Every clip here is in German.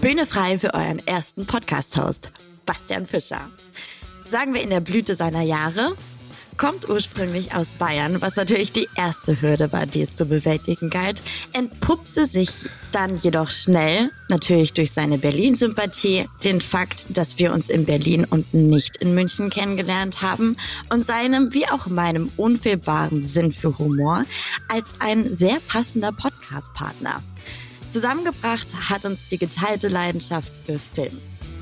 Bühne frei für euren ersten Podcast-Host, Bastian Fischer. Sagen wir in der Blüte seiner Jahre, kommt ursprünglich aus Bayern, was natürlich die erste Hürde war, die es zu bewältigen galt, entpuppte sich dann jedoch schnell, natürlich durch seine Berlin-Sympathie, den Fakt, dass wir uns in Berlin und nicht in München kennengelernt haben und seinem wie auch meinem unfehlbaren Sinn für Humor als ein sehr passender Podcast-Partner. Zusammengebracht hat uns die geteilte Leidenschaft für Film.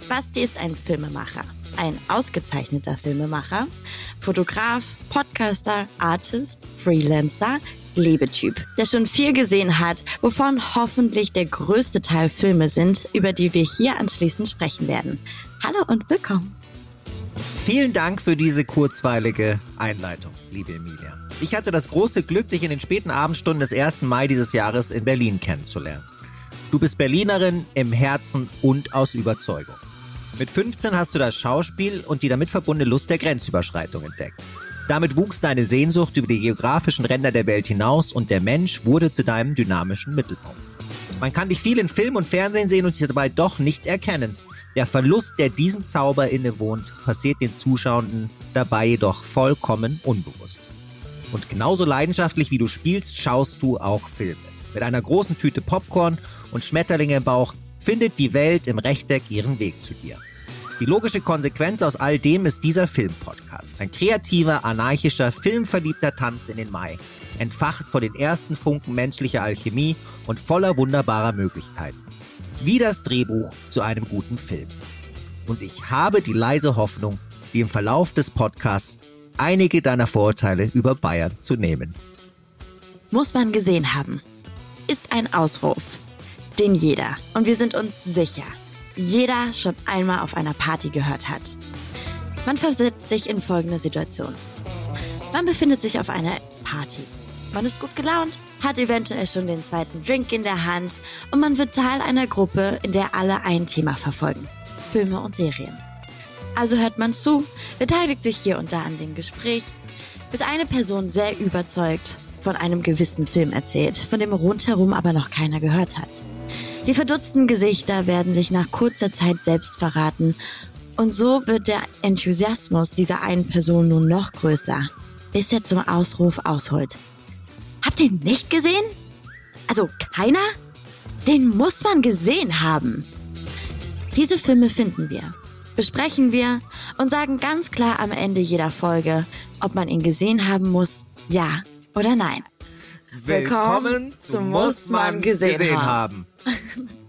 Basti ist ein Filmemacher, ein ausgezeichneter Filmemacher, Fotograf, Podcaster, Artist, Freelancer, Lebetyp, der schon viel gesehen hat, wovon hoffentlich der größte Teil Filme sind, über die wir hier anschließend sprechen werden. Hallo und willkommen. Vielen Dank für diese kurzweilige Einleitung, liebe Emilia. Ich hatte das große Glück, dich in den späten Abendstunden des 1. Mai dieses Jahres in Berlin kennenzulernen. Du bist Berlinerin im Herzen und aus Überzeugung. Mit 15 hast du das Schauspiel und die damit verbundene Lust der Grenzüberschreitung entdeckt. Damit wuchs deine Sehnsucht über die geografischen Ränder der Welt hinaus und der Mensch wurde zu deinem dynamischen Mittelpunkt. Man kann dich viel in Film und Fernsehen sehen und sich dabei doch nicht erkennen. Der Verlust, der diesem Zauber innewohnt, passiert den Zuschauenden dabei jedoch vollkommen unbewusst. Und genauso leidenschaftlich wie du spielst, schaust du auch Filme. Mit einer großen Tüte Popcorn und Schmetterlinge im Bauch findet die Welt im Rechteck ihren Weg zu dir. Die logische Konsequenz aus all dem ist dieser Filmpodcast. Ein kreativer, anarchischer, filmverliebter Tanz in den Mai. Entfacht vor den ersten Funken menschlicher Alchemie und voller wunderbarer Möglichkeiten. Wie das Drehbuch zu einem guten Film. Und ich habe die leise Hoffnung, die im Verlauf des Podcasts einige deiner Vorurteile über Bayern zu nehmen. Muss man gesehen haben ist ein Ausruf, den jeder, und wir sind uns sicher, jeder schon einmal auf einer Party gehört hat. Man versetzt sich in folgende Situation. Man befindet sich auf einer Party. Man ist gut gelaunt, hat eventuell schon den zweiten Drink in der Hand und man wird Teil einer Gruppe, in der alle ein Thema verfolgen. Filme und Serien. Also hört man zu, beteiligt sich hier und da an dem Gespräch, bis eine Person sehr überzeugt von einem gewissen Film erzählt, von dem rundherum aber noch keiner gehört hat. Die verdutzten Gesichter werden sich nach kurzer Zeit selbst verraten und so wird der Enthusiasmus dieser einen Person nun noch größer, bis er zum Ausruf ausholt. Habt ihr nicht gesehen? Also keiner? Den muss man gesehen haben. Diese Filme finden wir, besprechen wir und sagen ganz klar am Ende jeder Folge, ob man ihn gesehen haben muss, ja oder nein. Willkommen, Willkommen zu Muss man gesehen, gesehen haben. haben.